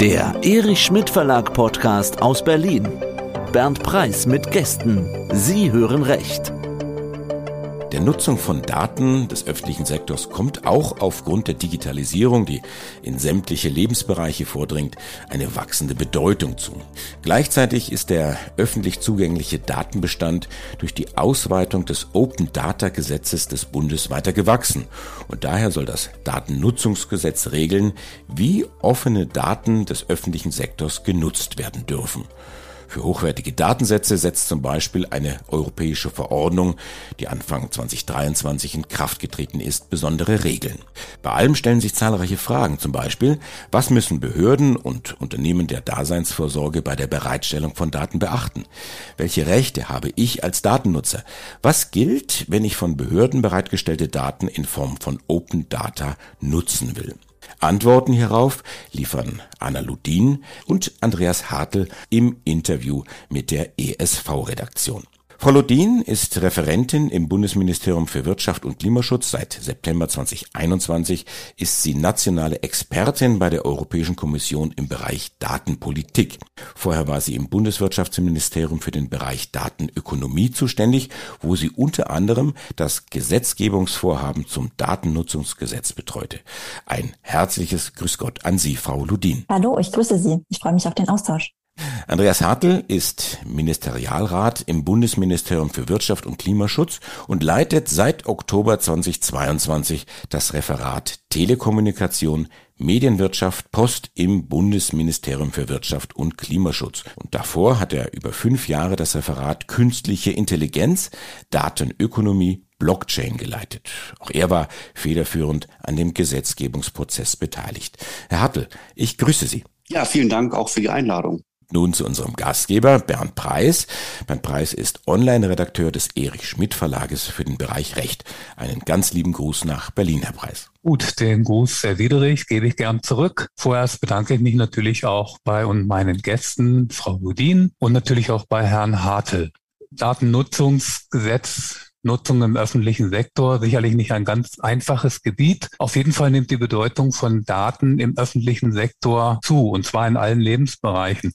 Der Erich Schmidt Verlag Podcast aus Berlin. Bernd Preis mit Gästen. Sie hören recht. Der Nutzung von Daten des öffentlichen Sektors kommt auch aufgrund der Digitalisierung, die in sämtliche Lebensbereiche vordringt, eine wachsende Bedeutung zu. Gleichzeitig ist der öffentlich zugängliche Datenbestand durch die Ausweitung des Open Data Gesetzes des Bundes weiter gewachsen und daher soll das Datennutzungsgesetz regeln, wie offene Daten des öffentlichen Sektors genutzt werden dürfen. Für hochwertige Datensätze setzt zum Beispiel eine europäische Verordnung, die Anfang 2023 in Kraft getreten ist, besondere Regeln. Bei allem stellen sich zahlreiche Fragen, zum Beispiel, was müssen Behörden und Unternehmen der Daseinsvorsorge bei der Bereitstellung von Daten beachten? Welche Rechte habe ich als Datennutzer? Was gilt, wenn ich von Behörden bereitgestellte Daten in Form von Open Data nutzen will? Antworten hierauf liefern Anna Ludin und Andreas Hartl im Interview mit der ESV-Redaktion. Frau Lodin ist Referentin im Bundesministerium für Wirtschaft und Klimaschutz. Seit September 2021 ist sie nationale Expertin bei der Europäischen Kommission im Bereich Datenpolitik. Vorher war sie im Bundeswirtschaftsministerium für den Bereich Datenökonomie zuständig, wo sie unter anderem das Gesetzgebungsvorhaben zum Datennutzungsgesetz betreute. Ein herzliches Grüß Gott an Sie, Frau Ludin. Hallo, ich grüße Sie. Ich freue mich auf den Austausch. Andreas Hartl ist Ministerialrat im Bundesministerium für Wirtschaft und Klimaschutz und leitet seit Oktober 2022 das Referat Telekommunikation, Medienwirtschaft, Post im Bundesministerium für Wirtschaft und Klimaschutz. Und davor hat er über fünf Jahre das Referat Künstliche Intelligenz, Datenökonomie, Blockchain geleitet. Auch er war federführend an dem Gesetzgebungsprozess beteiligt. Herr Hartl, ich grüße Sie. Ja, vielen Dank auch für die Einladung. Nun zu unserem Gastgeber Bernd Preis. Bernd Preis ist Online-Redakteur des Erich Schmidt Verlages für den Bereich Recht. Einen ganz lieben Gruß nach Berlin, Herr Preis. Gut, den Gruß erwidere ich, gebe ich gern zurück. Vorerst bedanke ich mich natürlich auch bei und meinen Gästen, Frau Budin und natürlich auch bei Herrn Hartl. Datennutzungsgesetz Nutzung im öffentlichen Sektor sicherlich nicht ein ganz einfaches Gebiet. Auf jeden Fall nimmt die Bedeutung von Daten im öffentlichen Sektor zu, und zwar in allen Lebensbereichen.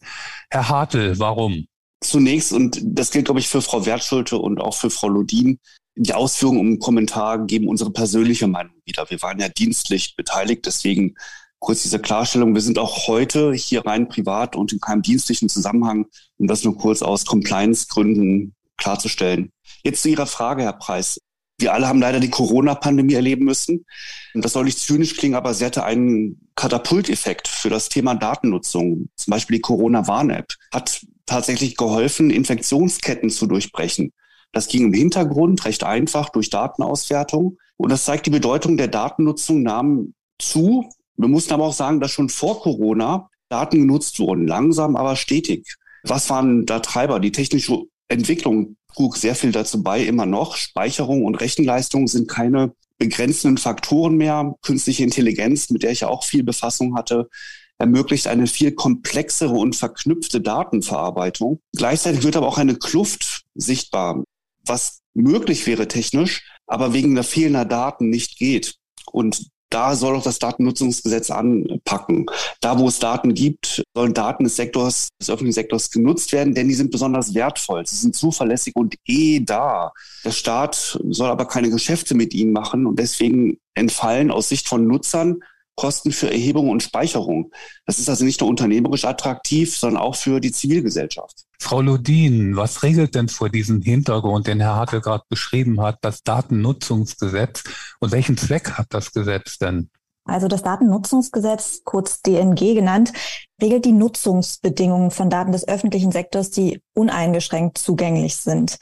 Herr Hartl, warum? Zunächst, und das gilt, glaube ich, für Frau Wertschulte und auch für Frau Lodin, die Ausführungen um Kommentar geben unsere persönliche Meinung wieder. Wir waren ja dienstlich beteiligt, deswegen kurz diese Klarstellung. Wir sind auch heute hier rein privat und in keinem dienstlichen Zusammenhang, um das nur kurz aus Compliance-Gründen klarzustellen. Jetzt zu Ihrer Frage, Herr Preis. Wir alle haben leider die Corona-Pandemie erleben müssen. Das soll nicht zynisch klingen, aber sie hatte einen Katapulteffekt für das Thema Datennutzung. Zum Beispiel die Corona-Warn-App hat tatsächlich geholfen, Infektionsketten zu durchbrechen. Das ging im Hintergrund recht einfach durch Datenauswertung. Und das zeigt die Bedeutung der Datennutzung nahm zu. Wir mussten aber auch sagen, dass schon vor Corona Daten genutzt wurden, langsam, aber stetig. Was waren da Treiber? Die technische Entwicklung trug sehr viel dazu bei, immer noch. Speicherung und Rechenleistung sind keine begrenzenden Faktoren mehr. Künstliche Intelligenz, mit der ich ja auch viel Befassung hatte, ermöglicht eine viel komplexere und verknüpfte Datenverarbeitung. Gleichzeitig wird aber auch eine Kluft sichtbar, was möglich wäre technisch, aber wegen der fehlender Daten nicht geht. Und da soll auch das Datennutzungsgesetz anpacken. Da, wo es Daten gibt, sollen Daten des Sektors, des öffentlichen Sektors genutzt werden, denn die sind besonders wertvoll. Sie sind zuverlässig und eh da. Der Staat soll aber keine Geschäfte mit ihnen machen und deswegen entfallen aus Sicht von Nutzern Kosten für Erhebung und Speicherung. Das ist also nicht nur unternehmerisch attraktiv, sondern auch für die Zivilgesellschaft. Frau Ludin, was regelt denn vor diesem Hintergrund, den Herr Hartl gerade beschrieben hat, das Datennutzungsgesetz und welchen Zweck hat das Gesetz denn? Also das Datennutzungsgesetz, kurz DNG genannt, regelt die Nutzungsbedingungen von Daten des öffentlichen Sektors, die uneingeschränkt zugänglich sind.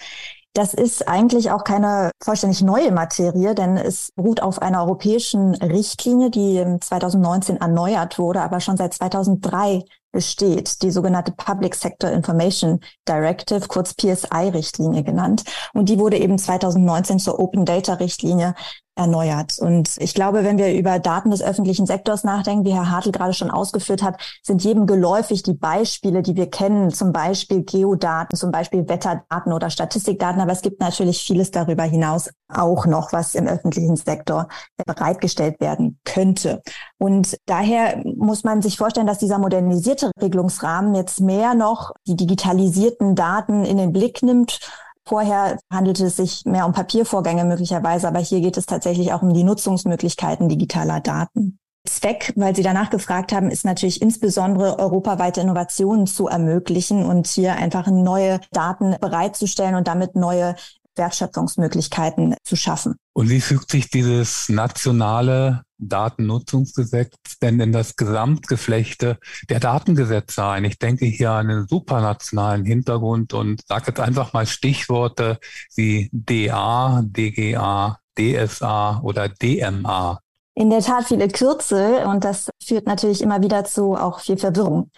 Das ist eigentlich auch keine vollständig neue Materie, denn es beruht auf einer europäischen Richtlinie, die 2019 erneuert wurde, aber schon seit 2003 besteht, die sogenannte Public Sector Information Directive, kurz PSI-Richtlinie genannt. Und die wurde eben 2019 zur Open Data Richtlinie erneuert. Und ich glaube, wenn wir über Daten des öffentlichen Sektors nachdenken, wie Herr Hartl gerade schon ausgeführt hat, sind jedem geläufig die Beispiele, die wir kennen, zum Beispiel Geodaten, zum Beispiel Wetterdaten oder Statistikdaten. Aber es gibt natürlich vieles darüber hinaus auch noch, was im öffentlichen Sektor bereitgestellt werden könnte. Und daher muss man sich vorstellen, dass dieser modernisierte Regelungsrahmen jetzt mehr noch die digitalisierten Daten in den Blick nimmt Vorher handelte es sich mehr um Papiervorgänge möglicherweise, aber hier geht es tatsächlich auch um die Nutzungsmöglichkeiten digitaler Daten. Zweck, weil Sie danach gefragt haben, ist natürlich insbesondere europaweite Innovationen zu ermöglichen und hier einfach neue Daten bereitzustellen und damit neue Wertschöpfungsmöglichkeiten zu schaffen. Und wie fügt sich dieses nationale Datennutzungsgesetz denn in das Gesamtgeflechte der Datengesetze ein? Ich denke hier an den supranationalen Hintergrund und sage jetzt einfach mal Stichworte wie DA, DGA, DSA oder DMA. In der Tat viele Kürzel und das führt natürlich immer wieder zu auch viel Verwirrung.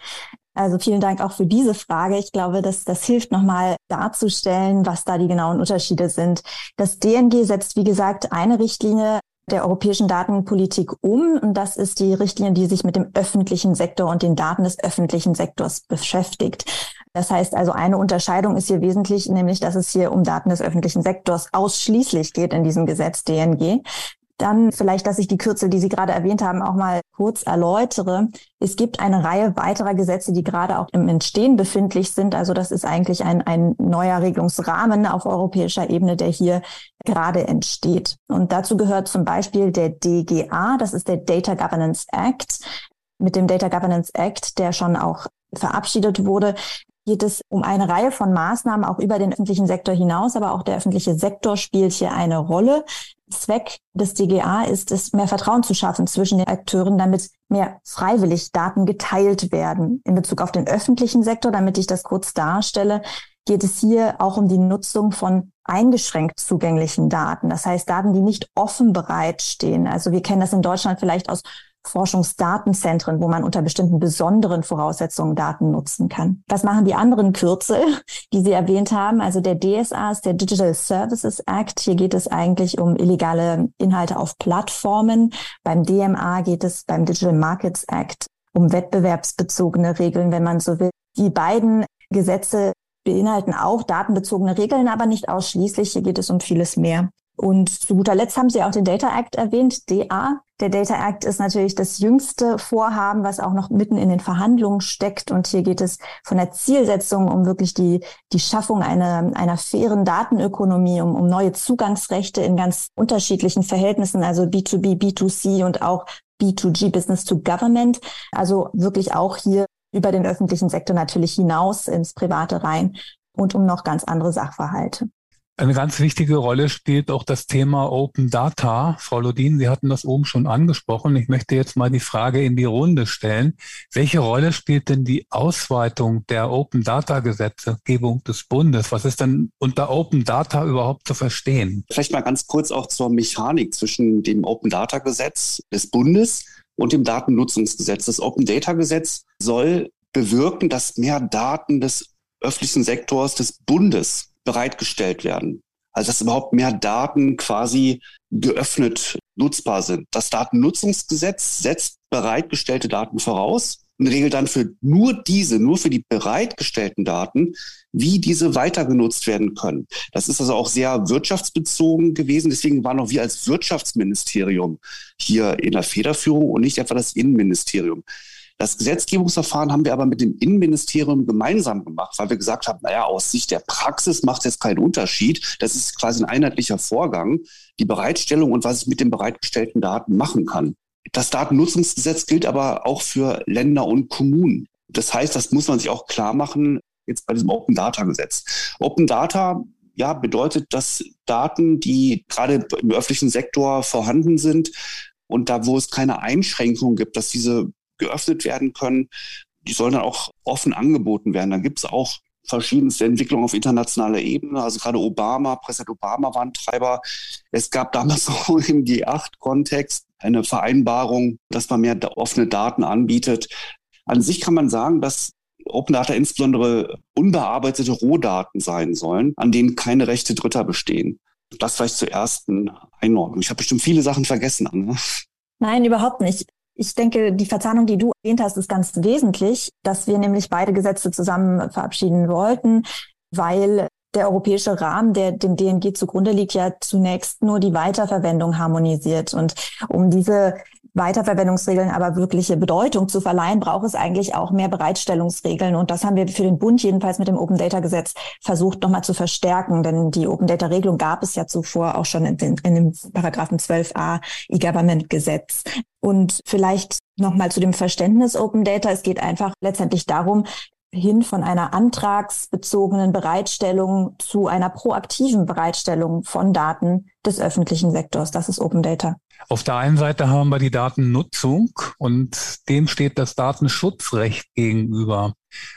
Also vielen Dank auch für diese Frage. Ich glaube, dass das hilft nochmal darzustellen, was da die genauen Unterschiede sind. Das DNG setzt, wie gesagt, eine Richtlinie der europäischen Datenpolitik um. Und das ist die Richtlinie, die sich mit dem öffentlichen Sektor und den Daten des öffentlichen Sektors beschäftigt. Das heißt also, eine Unterscheidung ist hier wesentlich, nämlich, dass es hier um Daten des öffentlichen Sektors ausschließlich geht in diesem Gesetz DNG. Dann vielleicht, dass ich die Kürzel, die Sie gerade erwähnt haben, auch mal kurz erläutere. Es gibt eine Reihe weiterer Gesetze, die gerade auch im Entstehen befindlich sind. Also das ist eigentlich ein, ein neuer Regelungsrahmen auf europäischer Ebene, der hier gerade entsteht. Und dazu gehört zum Beispiel der DGA, das ist der Data Governance Act. Mit dem Data Governance Act, der schon auch verabschiedet wurde, geht es um eine Reihe von Maßnahmen auch über den öffentlichen Sektor hinaus, aber auch der öffentliche Sektor spielt hier eine Rolle. Zweck des DGA ist es, mehr Vertrauen zu schaffen zwischen den Akteuren, damit mehr freiwillig Daten geteilt werden. In Bezug auf den öffentlichen Sektor, damit ich das kurz darstelle, geht es hier auch um die Nutzung von eingeschränkt zugänglichen Daten. Das heißt Daten, die nicht offen bereitstehen. Also wir kennen das in Deutschland vielleicht aus Forschungsdatenzentren, wo man unter bestimmten besonderen Voraussetzungen Daten nutzen kann. Was machen die anderen Kürzel, die Sie erwähnt haben? Also der DSA ist der Digital Services Act. Hier geht es eigentlich um illegale Inhalte auf Plattformen. Beim DMA geht es beim Digital Markets Act um wettbewerbsbezogene Regeln, wenn man so will. Die beiden Gesetze beinhalten auch datenbezogene Regeln, aber nicht ausschließlich. Hier geht es um vieles mehr. Und zu guter Letzt haben Sie auch den Data Act erwähnt, DA. Der Data Act ist natürlich das jüngste Vorhaben, was auch noch mitten in den Verhandlungen steckt. Und hier geht es von der Zielsetzung um wirklich die, die Schaffung einer, einer fairen Datenökonomie, um, um neue Zugangsrechte in ganz unterschiedlichen Verhältnissen, also B2B, B2C und auch B2G, Business to Government. Also wirklich auch hier über den öffentlichen Sektor natürlich hinaus ins Private rein und um noch ganz andere Sachverhalte. Eine ganz wichtige Rolle spielt auch das Thema Open Data. Frau Lodin, Sie hatten das oben schon angesprochen. Ich möchte jetzt mal die Frage in die Runde stellen. Welche Rolle spielt denn die Ausweitung der Open Data Gesetzgebung des Bundes? Was ist denn unter Open Data überhaupt zu verstehen? Vielleicht mal ganz kurz auch zur Mechanik zwischen dem Open Data Gesetz des Bundes und dem Datennutzungsgesetz. Das Open Data Gesetz soll bewirken, dass mehr Daten des öffentlichen Sektors des Bundes bereitgestellt werden. Also dass überhaupt mehr Daten quasi geöffnet nutzbar sind. Das Datennutzungsgesetz setzt bereitgestellte Daten voraus und regelt dann für nur diese, nur für die bereitgestellten Daten, wie diese weiter genutzt werden können. Das ist also auch sehr wirtschaftsbezogen gewesen. Deswegen waren auch wir als Wirtschaftsministerium hier in der Federführung und nicht etwa das Innenministerium. Das Gesetzgebungsverfahren haben wir aber mit dem Innenministerium gemeinsam gemacht, weil wir gesagt haben, naja, aus Sicht der Praxis macht es jetzt keinen Unterschied. Das ist quasi ein einheitlicher Vorgang, die Bereitstellung und was ich mit den bereitgestellten Daten machen kann. Das Datennutzungsgesetz gilt aber auch für Länder und Kommunen. Das heißt, das muss man sich auch klar machen, jetzt bei diesem Open Data Gesetz. Open Data ja, bedeutet, dass Daten, die gerade im öffentlichen Sektor vorhanden sind und da, wo es keine Einschränkungen gibt, dass diese geöffnet werden können. Die sollen dann auch offen angeboten werden. Dann gibt es auch verschiedenste Entwicklungen auf internationaler Ebene. Also gerade Obama, Präsident Obama war ein Treiber. Es gab damals auch im G8-Kontext eine Vereinbarung, dass man mehr offene Daten anbietet. An sich kann man sagen, dass Open Data insbesondere unbearbeitete Rohdaten sein sollen, an denen keine Rechte Dritter bestehen. Das vielleicht zur ersten Einordnung. Ich habe bestimmt viele Sachen vergessen, Anne. Nein, überhaupt nicht. Ich denke, die Verzahnung, die du erwähnt hast, ist ganz wesentlich, dass wir nämlich beide Gesetze zusammen verabschieden wollten, weil der europäische Rahmen, der dem DNG zugrunde liegt, ja zunächst nur die Weiterverwendung harmonisiert. Und um diese Weiterverwendungsregeln aber wirkliche Bedeutung zu verleihen, braucht es eigentlich auch mehr Bereitstellungsregeln. Und das haben wir für den Bund jedenfalls mit dem Open Data Gesetz versucht nochmal zu verstärken. Denn die Open Data Regelung gab es ja zuvor auch schon in, den, in dem Paragraphen 12a E-Government Gesetz. Und vielleicht nochmal zu dem Verständnis Open Data. Es geht einfach letztendlich darum, hin von einer antragsbezogenen Bereitstellung zu einer proaktiven Bereitstellung von Daten des öffentlichen Sektors. Das ist Open Data. Auf der einen Seite haben wir die Datennutzung und dem steht das Datenschutzrecht gegenüber.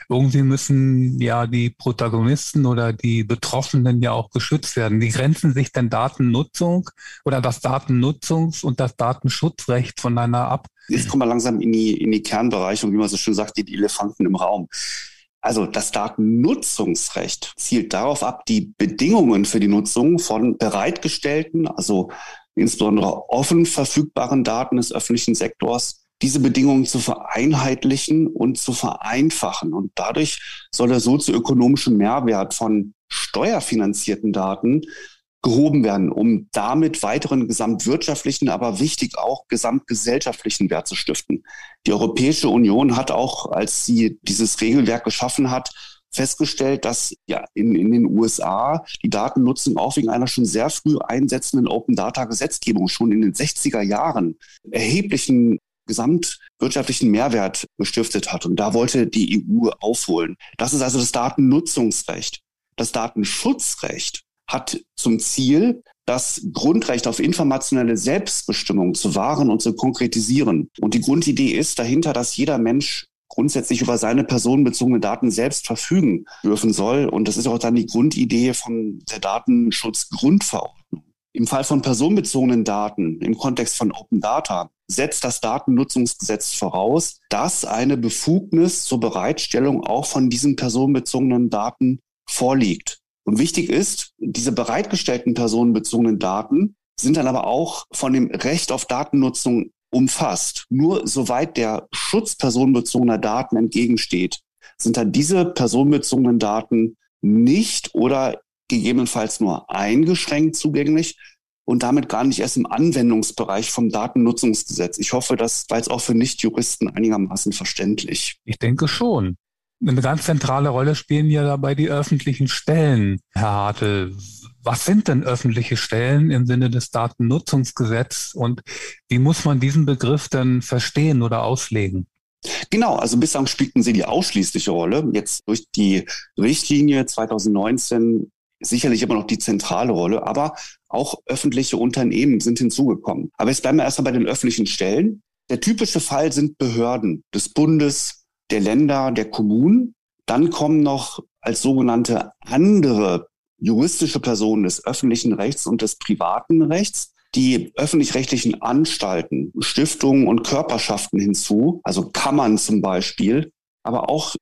Irgendwie müssen ja die Protagonisten oder die Betroffenen ja auch geschützt werden. Wie grenzen sich denn Datennutzung oder das Datennutzungs- und das Datenschutzrecht voneinander ab? Jetzt kommen wir langsam in die, in die Kernbereiche und wie man so schön sagt, die Elefanten im Raum. Also das Datennutzungsrecht zielt darauf ab, die Bedingungen für die Nutzung von bereitgestellten, also insbesondere offen verfügbaren Daten des öffentlichen Sektors, diese Bedingungen zu vereinheitlichen und zu vereinfachen. Und dadurch soll der sozioökonomische Mehrwert von steuerfinanzierten Daten gehoben werden, um damit weiteren gesamtwirtschaftlichen, aber wichtig auch gesamtgesellschaftlichen Wert zu stiften. Die Europäische Union hat auch, als sie dieses Regelwerk geschaffen hat, festgestellt, dass ja in, in den USA die Datennutzung auch wegen einer schon sehr früh einsetzenden Open Data Gesetzgebung schon in den 60er Jahren erheblichen gesamtwirtschaftlichen Mehrwert gestiftet hat. Und da wollte die EU aufholen. Das ist also das Datennutzungsrecht. Das Datenschutzrecht hat zum Ziel, das Grundrecht auf informationelle Selbstbestimmung zu wahren und zu konkretisieren. Und die Grundidee ist dahinter, dass jeder Mensch grundsätzlich über seine personenbezogenen Daten selbst verfügen dürfen soll. Und das ist auch dann die Grundidee von der Datenschutzgrundverordnung. Im Fall von personenbezogenen Daten im Kontext von Open Data setzt das Datennutzungsgesetz voraus, dass eine Befugnis zur Bereitstellung auch von diesen personenbezogenen Daten vorliegt. Und wichtig ist, diese bereitgestellten personenbezogenen Daten sind dann aber auch von dem Recht auf Datennutzung umfasst. Nur soweit der Schutz personenbezogener Daten entgegensteht, sind dann diese personenbezogenen Daten nicht oder gegebenenfalls nur eingeschränkt zugänglich und damit gar nicht erst im Anwendungsbereich vom Datennutzungsgesetz. Ich hoffe, das war jetzt auch für Nichtjuristen einigermaßen verständlich. Ich denke schon. Eine ganz zentrale Rolle spielen ja dabei die öffentlichen Stellen, Herr Hartel was sind denn öffentliche Stellen im Sinne des Datennutzungsgesetzes und wie muss man diesen Begriff denn verstehen oder auslegen? Genau, also bislang spielten sie die ausschließliche Rolle. Jetzt durch die Richtlinie 2019 sicherlich immer noch die zentrale Rolle, aber auch öffentliche Unternehmen sind hinzugekommen. Aber jetzt bleiben wir erstmal bei den öffentlichen Stellen. Der typische Fall sind Behörden des Bundes, der Länder, der Kommunen. Dann kommen noch als sogenannte andere juristische Personen des öffentlichen Rechts und des privaten Rechts, die öffentlich-rechtlichen Anstalten, Stiftungen und Körperschaften hinzu, also Kammern zum Beispiel, aber auch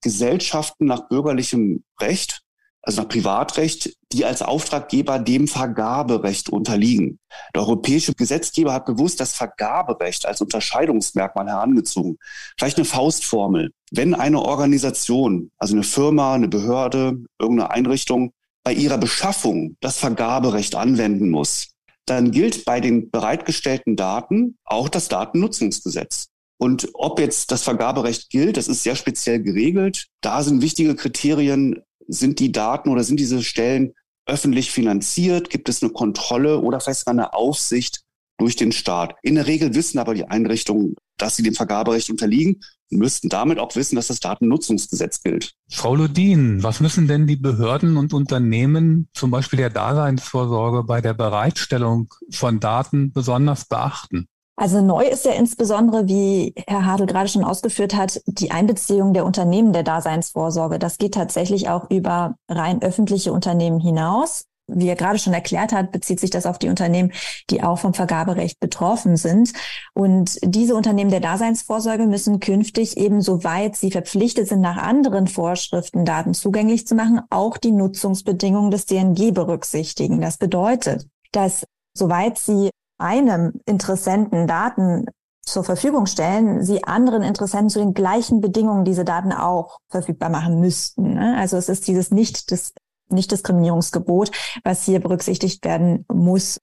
Gesellschaften nach bürgerlichem Recht, also nach Privatrecht, die als Auftraggeber dem Vergaberecht unterliegen. Der europäische Gesetzgeber hat bewusst das Vergaberecht als Unterscheidungsmerkmal herangezogen. Vielleicht eine Faustformel. Wenn eine Organisation, also eine Firma, eine Behörde, irgendeine Einrichtung bei ihrer Beschaffung das Vergaberecht anwenden muss, dann gilt bei den bereitgestellten Daten auch das Datennutzungsgesetz. Und ob jetzt das Vergaberecht gilt, das ist sehr speziell geregelt. Da sind wichtige Kriterien, sind die Daten oder sind diese Stellen öffentlich finanziert? Gibt es eine Kontrolle oder vielleicht eine Aufsicht durch den Staat? In der Regel wissen aber die Einrichtungen, dass sie dem Vergaberecht unterliegen müssten damit auch wissen, dass das Datennutzungsgesetz gilt. Frau Ludin, was müssen denn die Behörden und Unternehmen, zum Beispiel der Daseinsvorsorge, bei der Bereitstellung von Daten besonders beachten? Also neu ist ja insbesondere, wie Herr Hadel gerade schon ausgeführt hat, die Einbeziehung der Unternehmen der Daseinsvorsorge. Das geht tatsächlich auch über rein öffentliche Unternehmen hinaus. Wie er gerade schon erklärt hat, bezieht sich das auf die Unternehmen, die auch vom Vergaberecht betroffen sind. Und diese Unternehmen der Daseinsvorsorge müssen künftig eben, soweit sie verpflichtet sind, nach anderen Vorschriften Daten zugänglich zu machen, auch die Nutzungsbedingungen des DNG berücksichtigen. Das bedeutet, dass soweit sie einem Interessenten Daten zur Verfügung stellen, sie anderen Interessenten zu den gleichen Bedingungen diese Daten auch verfügbar machen müssten. Ne? Also es ist dieses nicht das Nichtdiskriminierungsgebot, was hier berücksichtigt werden muss.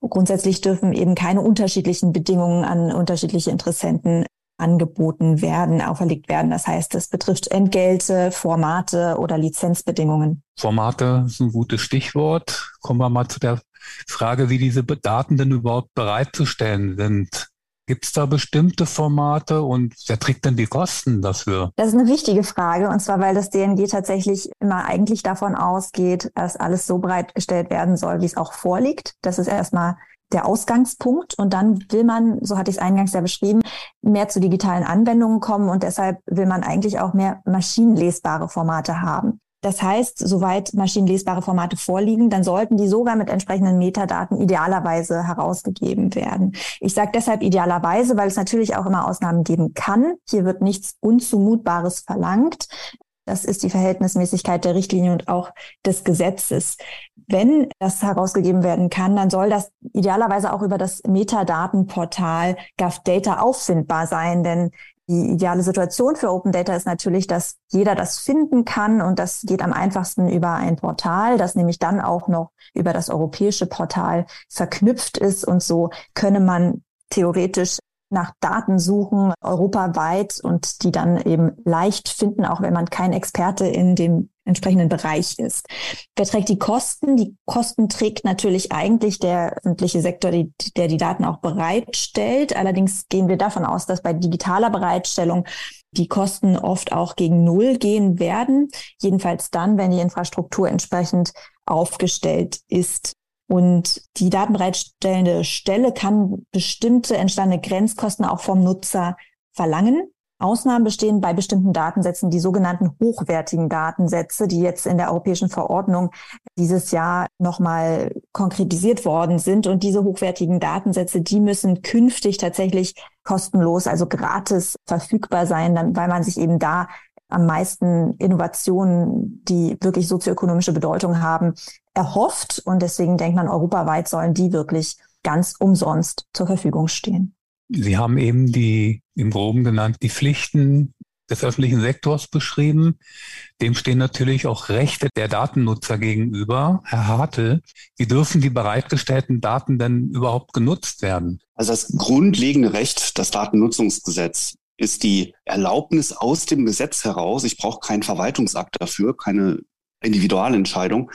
grundsätzlich dürfen eben keine unterschiedlichen Bedingungen an unterschiedliche Interessenten angeboten werden, auferlegt werden. Das heißt, es betrifft Entgelte, Formate oder Lizenzbedingungen. Formate ist ein gutes Stichwort. Kommen wir mal zu der Frage, wie diese Daten denn überhaupt bereitzustellen sind. Gibt es da bestimmte Formate und wer trägt denn die Kosten dafür? Das ist eine wichtige Frage und zwar, weil das DNG tatsächlich immer eigentlich davon ausgeht, dass alles so bereitgestellt werden soll, wie es auch vorliegt. Das ist erstmal der Ausgangspunkt und dann will man, so hatte ich es eingangs ja beschrieben, mehr zu digitalen Anwendungen kommen und deshalb will man eigentlich auch mehr maschinenlesbare Formate haben. Das heißt, soweit maschinenlesbare Formate vorliegen, dann sollten die sogar mit entsprechenden Metadaten idealerweise herausgegeben werden. Ich sage deshalb idealerweise, weil es natürlich auch immer Ausnahmen geben kann. Hier wird nichts Unzumutbares verlangt. Das ist die Verhältnismäßigkeit der Richtlinie und auch des Gesetzes. Wenn das herausgegeben werden kann, dann soll das idealerweise auch über das Metadatenportal GovData auffindbar sein, denn die ideale Situation für Open Data ist natürlich, dass jeder das finden kann und das geht am einfachsten über ein Portal, das nämlich dann auch noch über das europäische Portal verknüpft ist. Und so könne man theoretisch nach Daten suchen, europaweit und die dann eben leicht finden, auch wenn man kein Experte in dem entsprechenden Bereich ist. Wer trägt die Kosten? Die Kosten trägt natürlich eigentlich der öffentliche Sektor, die, der die Daten auch bereitstellt. Allerdings gehen wir davon aus, dass bei digitaler Bereitstellung die Kosten oft auch gegen Null gehen werden. Jedenfalls dann, wenn die Infrastruktur entsprechend aufgestellt ist. Und die datenbereitstellende Stelle kann bestimmte entstandene Grenzkosten auch vom Nutzer verlangen. Ausnahmen bestehen bei bestimmten Datensätzen, die sogenannten hochwertigen Datensätze, die jetzt in der europäischen Verordnung dieses Jahr nochmal konkretisiert worden sind. Und diese hochwertigen Datensätze, die müssen künftig tatsächlich kostenlos, also gratis verfügbar sein, dann, weil man sich eben da am meisten Innovationen, die wirklich sozioökonomische Bedeutung haben, erhofft. Und deswegen denkt man, europaweit sollen die wirklich ganz umsonst zur Verfügung stehen. Sie haben eben die, im Groben genannt, die Pflichten des öffentlichen Sektors beschrieben. Dem stehen natürlich auch Rechte der Datennutzer gegenüber. Herr Hartel, wie dürfen die bereitgestellten Daten denn überhaupt genutzt werden? Also das grundlegende Recht, das Datennutzungsgesetz, ist die Erlaubnis aus dem Gesetz heraus. Ich brauche keinen Verwaltungsakt dafür, keine Individualentscheidung,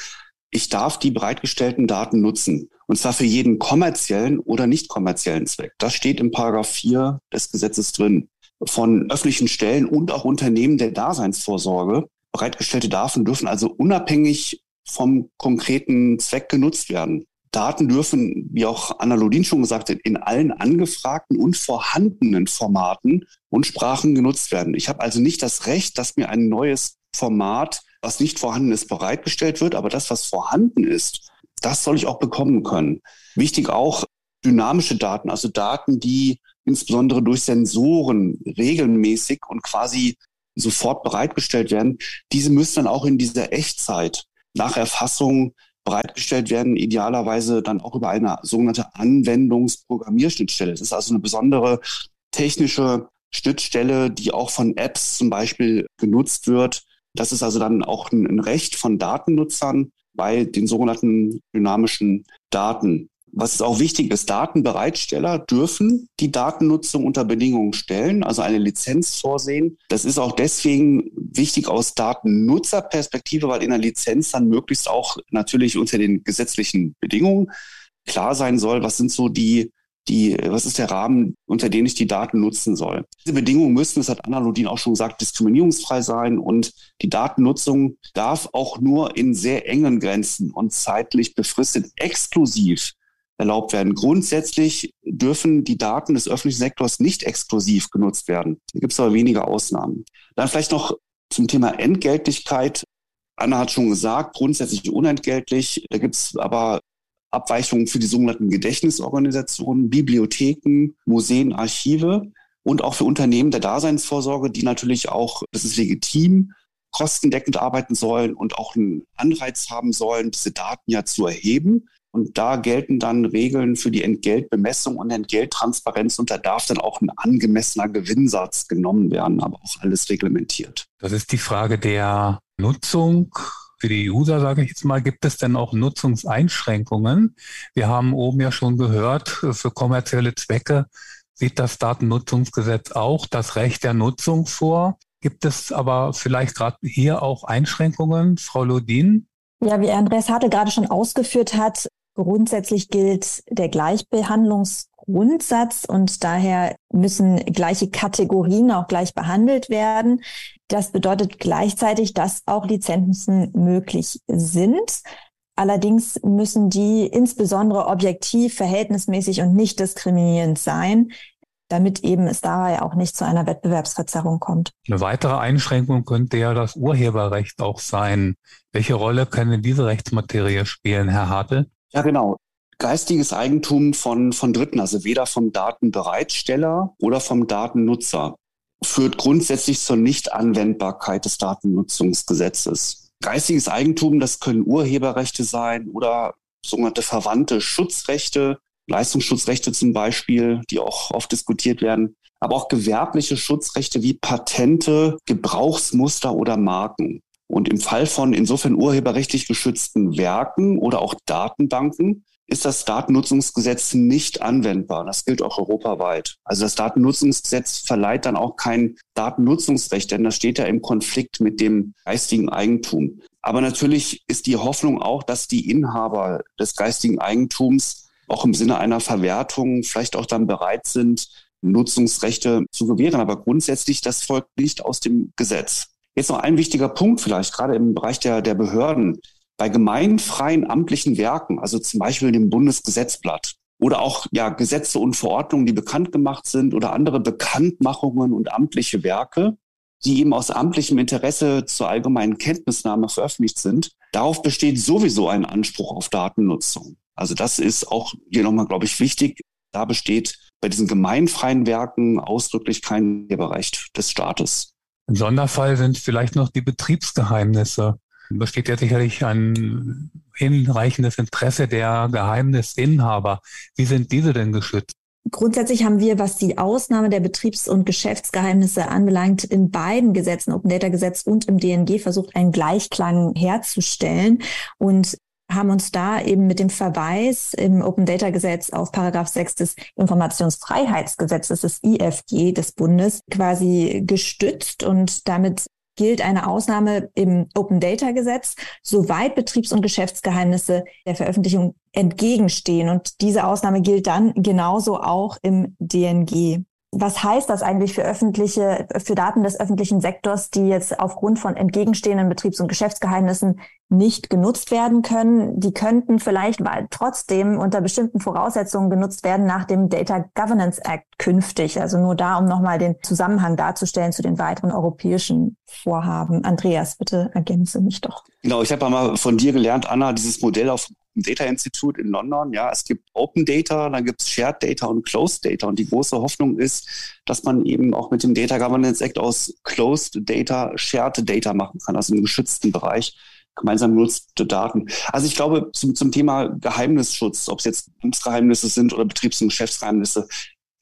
ich darf die bereitgestellten Daten nutzen. Und zwar für jeden kommerziellen oder nicht kommerziellen Zweck. Das steht im Paragraph 4 des Gesetzes drin. Von öffentlichen Stellen und auch Unternehmen der Daseinsvorsorge bereitgestellte Daten dürfen also unabhängig vom konkreten Zweck genutzt werden. Daten dürfen, wie auch Anna Lodin schon gesagt hat, in allen angefragten und vorhandenen Formaten und Sprachen genutzt werden. Ich habe also nicht das Recht, dass mir ein neues Format was nicht vorhanden ist, bereitgestellt wird. Aber das, was vorhanden ist, das soll ich auch bekommen können. Wichtig auch dynamische Daten, also Daten, die insbesondere durch Sensoren regelmäßig und quasi sofort bereitgestellt werden. Diese müssen dann auch in dieser Echtzeit nach Erfassung bereitgestellt werden, idealerweise dann auch über eine sogenannte Anwendungsprogrammierschnittstelle. Das ist also eine besondere technische Schnittstelle, die auch von Apps zum Beispiel genutzt wird, das ist also dann auch ein, Recht von Datennutzern bei den sogenannten dynamischen Daten. Was ist auch wichtig ist, Datenbereitsteller dürfen die Datennutzung unter Bedingungen stellen, also eine Lizenz vorsehen. Das ist auch deswegen wichtig aus Datennutzerperspektive, weil in der Lizenz dann möglichst auch natürlich unter den gesetzlichen Bedingungen klar sein soll, was sind so die die, was ist der Rahmen, unter dem ich die Daten nutzen soll. Diese Bedingungen müssen, das hat Anna Lodin auch schon gesagt, diskriminierungsfrei sein und die Datennutzung darf auch nur in sehr engen Grenzen und zeitlich befristet exklusiv erlaubt werden. Grundsätzlich dürfen die Daten des öffentlichen Sektors nicht exklusiv genutzt werden. Da gibt es aber wenige Ausnahmen. Dann vielleicht noch zum Thema Entgeltlichkeit. Anna hat schon gesagt, grundsätzlich unentgeltlich. Da gibt es aber Abweichungen für die sogenannten Gedächtnisorganisationen, Bibliotheken, Museen, Archive und auch für Unternehmen der Daseinsvorsorge, die natürlich auch, das ist legitim, kostendeckend arbeiten sollen und auch einen Anreiz haben sollen, diese Daten ja zu erheben. Und da gelten dann Regeln für die Entgeltbemessung und Entgelttransparenz und da darf dann auch ein angemessener Gewinnsatz genommen werden, aber auch alles reglementiert. Das ist die Frage der Nutzung für die User, sage ich jetzt mal, gibt es denn auch Nutzungseinschränkungen? Wir haben oben ja schon gehört, für kommerzielle Zwecke sieht das Datennutzungsgesetz auch das Recht der Nutzung vor. Gibt es aber vielleicht gerade hier auch Einschränkungen, Frau Lodin? Ja, wie Andreas Hartl gerade schon ausgeführt hat, grundsätzlich gilt der Gleichbehandlungsgrundsatz und daher müssen gleiche Kategorien auch gleich behandelt werden. Das bedeutet gleichzeitig, dass auch Lizenzen möglich sind. Allerdings müssen die insbesondere objektiv, verhältnismäßig und nicht diskriminierend sein damit eben es dabei auch nicht zu einer Wettbewerbsverzerrung kommt. Eine weitere Einschränkung könnte ja das Urheberrecht auch sein. Welche Rolle kann diese Rechtsmaterie spielen, Herr Hartl? Ja, genau. Geistiges Eigentum von, von Dritten, also weder vom Datenbereitsteller oder vom Datennutzer, führt grundsätzlich zur Nichtanwendbarkeit des Datennutzungsgesetzes. Geistiges Eigentum, das können Urheberrechte sein oder sogenannte verwandte Schutzrechte, Leistungsschutzrechte zum Beispiel, die auch oft diskutiert werden, aber auch gewerbliche Schutzrechte wie Patente, Gebrauchsmuster oder Marken. Und im Fall von insofern urheberrechtlich geschützten Werken oder auch Datenbanken ist das Datennutzungsgesetz nicht anwendbar. Das gilt auch europaweit. Also das Datennutzungsgesetz verleiht dann auch kein Datennutzungsrecht, denn das steht ja im Konflikt mit dem geistigen Eigentum. Aber natürlich ist die Hoffnung auch, dass die Inhaber des geistigen Eigentums auch im Sinne einer Verwertung vielleicht auch dann bereit sind, Nutzungsrechte zu gewähren. Aber grundsätzlich, das folgt nicht aus dem Gesetz. Jetzt noch ein wichtiger Punkt vielleicht, gerade im Bereich der, der Behörden. Bei gemeinfreien amtlichen Werken, also zum Beispiel dem Bundesgesetzblatt oder auch ja, Gesetze und Verordnungen, die bekannt gemacht sind oder andere Bekanntmachungen und amtliche Werke, die eben aus amtlichem Interesse zur allgemeinen Kenntnisnahme veröffentlicht sind, darauf besteht sowieso ein Anspruch auf Datennutzung. Also das ist auch hier nochmal, glaube ich, wichtig. Da besteht bei diesen gemeinfreien Werken ausdrücklich kein Urheberrecht des Staates. Im Sonderfall sind vielleicht noch die Betriebsgeheimnisse. Da besteht ja sicherlich ein hinreichendes Interesse der Geheimnisinhaber. Wie sind diese denn geschützt? Grundsätzlich haben wir, was die Ausnahme der Betriebs- und Geschäftsgeheimnisse anbelangt, in beiden Gesetzen, Open Data Gesetz und im DNG versucht, einen Gleichklang herzustellen. Und haben uns da eben mit dem Verweis im Open Data Gesetz auf Paragraph 6 des Informationsfreiheitsgesetzes des IFG des Bundes quasi gestützt und damit gilt eine Ausnahme im Open Data Gesetz, soweit Betriebs- und Geschäftsgeheimnisse der Veröffentlichung entgegenstehen. Und diese Ausnahme gilt dann genauso auch im DNG was heißt das eigentlich für öffentliche, für Daten des öffentlichen Sektors, die jetzt aufgrund von entgegenstehenden Betriebs- und Geschäftsgeheimnissen nicht genutzt werden können? Die könnten vielleicht trotzdem unter bestimmten Voraussetzungen genutzt werden nach dem Data Governance Act künftig. Also nur da, um nochmal den Zusammenhang darzustellen zu den weiteren europäischen Vorhaben. Andreas, bitte ergänze mich doch. Genau, ich habe mal von dir gelernt, Anna, dieses Modell auf Data Institute in London. Ja, es gibt Open Data, dann gibt es Shared Data und Closed Data. Und die große Hoffnung ist, dass man eben auch mit dem Data Governance Act aus Closed Data Shared Data machen kann, also im geschützten Bereich gemeinsam genutzte Daten. Also ich glaube, zum, zum Thema Geheimnisschutz, ob es jetzt Betriebsgeheimnisse sind oder Betriebs- und Geschäftsgeheimnisse,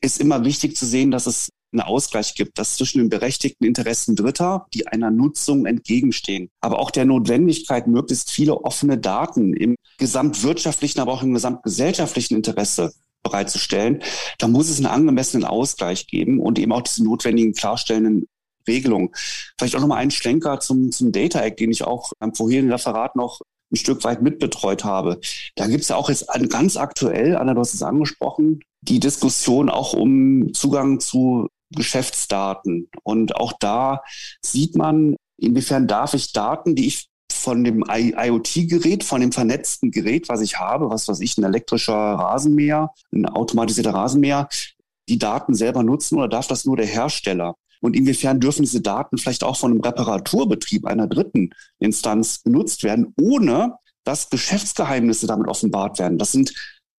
ist immer wichtig zu sehen, dass es einen Ausgleich gibt, dass zwischen den berechtigten Interessen Dritter, die einer Nutzung entgegenstehen, aber auch der Notwendigkeit, möglichst viele offene Daten im gesamtwirtschaftlichen, aber auch im gesamtgesellschaftlichen Interesse bereitzustellen, da muss es einen angemessenen Ausgleich geben und eben auch diese notwendigen klarstellenden Regelungen. Vielleicht auch nochmal einen Schlenker zum, zum Data Act, den ich auch beim vorherigen Referat noch ein Stück weit mitbetreut habe. Da gibt es ja auch jetzt ganz aktuell, Anna, du hast es angesprochen, die Diskussion auch um Zugang zu Geschäftsdaten. Und auch da sieht man, inwiefern darf ich Daten, die ich von dem IoT-Gerät, von dem vernetzten Gerät, was ich habe, was weiß ich, ein elektrischer Rasenmäher, ein automatisierter Rasenmäher, die Daten selber nutzen oder darf das nur der Hersteller? Und inwiefern dürfen diese Daten vielleicht auch von einem Reparaturbetrieb einer dritten Instanz genutzt werden, ohne dass Geschäftsgeheimnisse damit offenbart werden? Das sind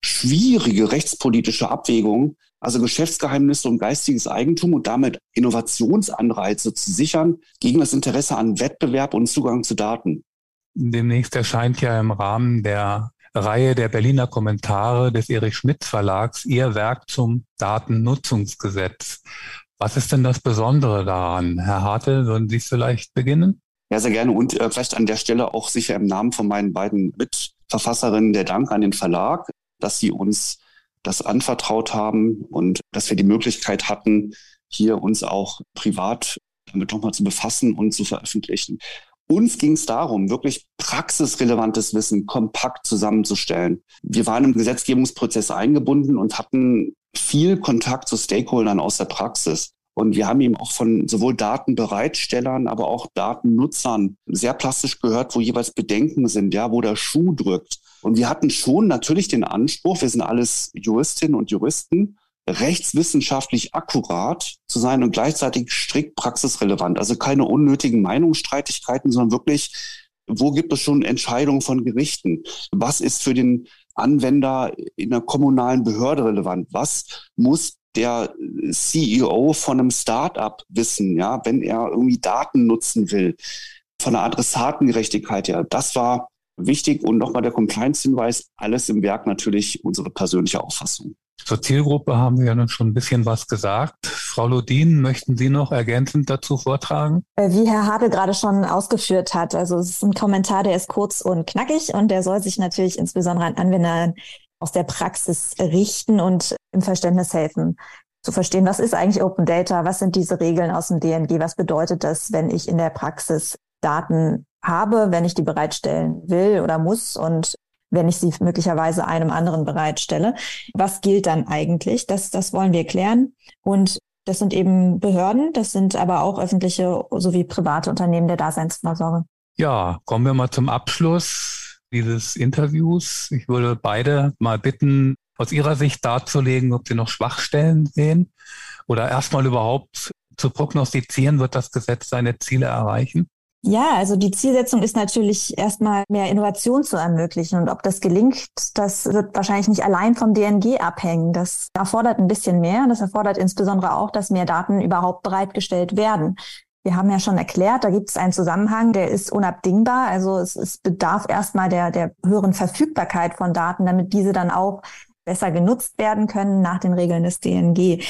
schwierige rechtspolitische Abwägungen, also Geschäftsgeheimnisse um geistiges Eigentum und damit Innovationsanreize zu sichern gegen das Interesse an Wettbewerb und Zugang zu Daten. Demnächst erscheint ja im Rahmen der Reihe der Berliner Kommentare des Erich Schmidt Verlags Ihr Werk zum Datennutzungsgesetz. Was ist denn das Besondere daran? Herr Hartel, würden Sie vielleicht beginnen? Ja, sehr gerne. Und äh, vielleicht an der Stelle auch sicher im Namen von meinen beiden Mitverfasserinnen der Dank an den Verlag, dass sie uns das anvertraut haben und dass wir die Möglichkeit hatten, hier uns auch privat damit nochmal zu befassen und zu veröffentlichen. Uns ging es darum, wirklich praxisrelevantes Wissen kompakt zusammenzustellen. Wir waren im Gesetzgebungsprozess eingebunden und hatten viel Kontakt zu Stakeholdern aus der Praxis. Und wir haben eben auch von sowohl Datenbereitstellern, aber auch Datennutzern sehr plastisch gehört, wo jeweils Bedenken sind, ja, wo der Schuh drückt. Und wir hatten schon natürlich den Anspruch, wir sind alles Juristinnen und Juristen, rechtswissenschaftlich akkurat zu sein und gleichzeitig strikt praxisrelevant. Also keine unnötigen Meinungsstreitigkeiten, sondern wirklich, wo gibt es schon Entscheidungen von Gerichten? Was ist für den Anwender in der kommunalen Behörde relevant? Was muss der CEO von einem Startup wissen, ja, wenn er irgendwie Daten nutzen will? Von der Adressatengerechtigkeit her. Das war wichtig und nochmal der Compliance-Hinweis, alles im Werk natürlich unsere persönliche Auffassung. Zur Zielgruppe haben wir ja nun schon ein bisschen was gesagt. Frau Lodin, möchten Sie noch ergänzend dazu vortragen? Äh, wie Herr Habe gerade schon ausgeführt hat, also es ist ein Kommentar, der ist kurz und knackig und der soll sich natürlich insbesondere an Anwender aus der Praxis richten und im Verständnis helfen zu verstehen, was ist eigentlich Open Data, was sind diese Regeln aus dem DNG, was bedeutet das, wenn ich in der Praxis Daten habe, wenn ich die bereitstellen will oder muss und wenn ich sie möglicherweise einem anderen bereitstelle. Was gilt dann eigentlich? Das, das wollen wir klären. Und das sind eben Behörden, das sind aber auch öffentliche sowie private Unternehmen der Daseinsvorsorge. Ja, kommen wir mal zum Abschluss dieses Interviews. Ich würde beide mal bitten, aus Ihrer Sicht darzulegen, ob Sie noch Schwachstellen sehen oder erstmal überhaupt zu prognostizieren, wird das Gesetz seine Ziele erreichen? Ja, also die Zielsetzung ist natürlich erstmal mehr Innovation zu ermöglichen. Und ob das gelingt, das wird wahrscheinlich nicht allein vom DNG abhängen. Das erfordert ein bisschen mehr. Das erfordert insbesondere auch, dass mehr Daten überhaupt bereitgestellt werden. Wir haben ja schon erklärt, da gibt es einen Zusammenhang, der ist unabdingbar. Also es, es bedarf erstmal der, der höheren Verfügbarkeit von Daten, damit diese dann auch besser genutzt werden können nach den Regeln des DNG.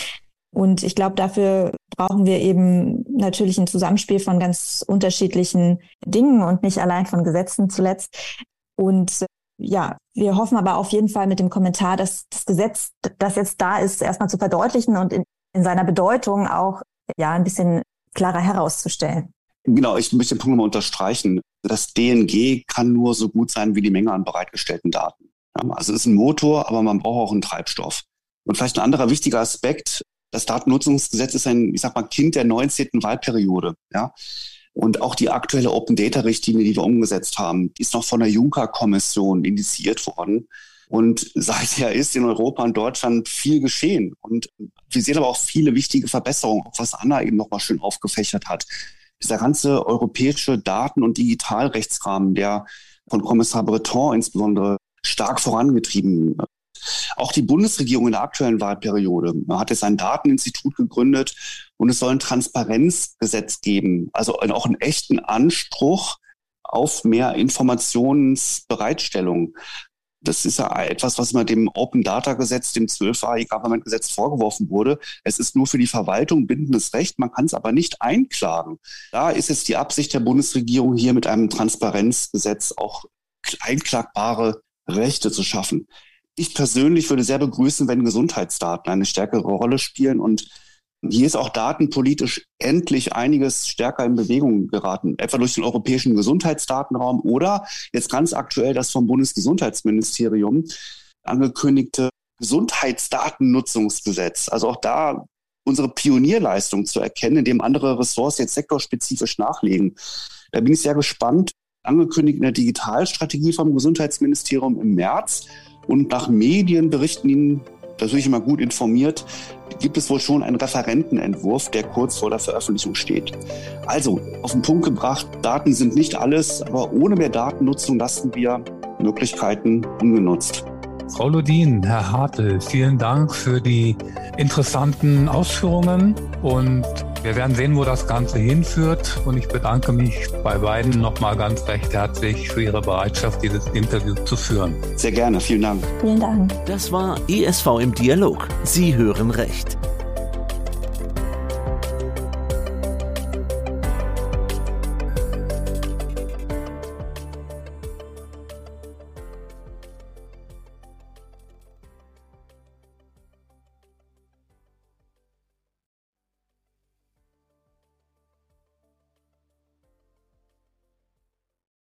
Und ich glaube, dafür brauchen wir eben natürlich ein Zusammenspiel von ganz unterschiedlichen Dingen und nicht allein von Gesetzen zuletzt. Und ja, wir hoffen aber auf jeden Fall mit dem Kommentar, dass das Gesetz, das jetzt da ist, erstmal zu verdeutlichen und in, in seiner Bedeutung auch ja ein bisschen klarer herauszustellen. Genau, ich möchte den Punkt nochmal unterstreichen. Das DNG kann nur so gut sein wie die Menge an bereitgestellten Daten. Also es ist ein Motor, aber man braucht auch einen Treibstoff. Und vielleicht ein anderer wichtiger Aspekt, das Datennutzungsgesetz ist ein, ich sag mal, Kind der 19. Wahlperiode, ja. Und auch die aktuelle Open Data Richtlinie, die wir umgesetzt haben, ist noch von der Juncker-Kommission initiiert worden. Und seither ist in Europa und Deutschland viel geschehen. Und wir sehen aber auch viele wichtige Verbesserungen, was Anna eben nochmal schön aufgefächert hat. Dieser ganze europäische Daten- und Digitalrechtsrahmen, der von Kommissar Breton insbesondere stark vorangetrieben auch die Bundesregierung in der aktuellen Wahlperiode hat jetzt ein Dateninstitut gegründet und es soll ein Transparenzgesetz geben, also auch einen echten Anspruch auf mehr Informationsbereitstellung. Das ist ja etwas, was immer dem Open Data Gesetz, dem 12 Government Gesetz vorgeworfen wurde. Es ist nur für die Verwaltung bindendes Recht, man kann es aber nicht einklagen. Da ist jetzt die Absicht der Bundesregierung hier mit einem Transparenzgesetz auch einklagbare Rechte zu schaffen ich persönlich würde sehr begrüßen, wenn Gesundheitsdaten eine stärkere Rolle spielen und hier ist auch datenpolitisch endlich einiges stärker in Bewegung geraten, etwa durch den europäischen Gesundheitsdatenraum oder jetzt ganz aktuell das vom Bundesgesundheitsministerium angekündigte Gesundheitsdatennutzungsgesetz. Also auch da unsere Pionierleistung zu erkennen, indem andere Ressorts jetzt sektorspezifisch nachlegen. Da bin ich sehr gespannt. Angekündigt in der Digitalstrategie vom Gesundheitsministerium im März und nach Medienberichten da bin ich immer gut informiert, gibt es wohl schon einen Referentenentwurf, der kurz vor der Veröffentlichung steht. Also, auf den Punkt gebracht, Daten sind nicht alles, aber ohne mehr Datennutzung lassen wir Möglichkeiten ungenutzt. Frau Lodin, Herr Hartl, vielen Dank für die interessanten Ausführungen und wir werden sehen, wo das Ganze hinführt. Und ich bedanke mich bei beiden nochmal ganz recht herzlich für Ihre Bereitschaft, dieses Interview zu führen. Sehr gerne, vielen Dank. Vielen Dank. Das war ESV im Dialog. Sie hören Recht.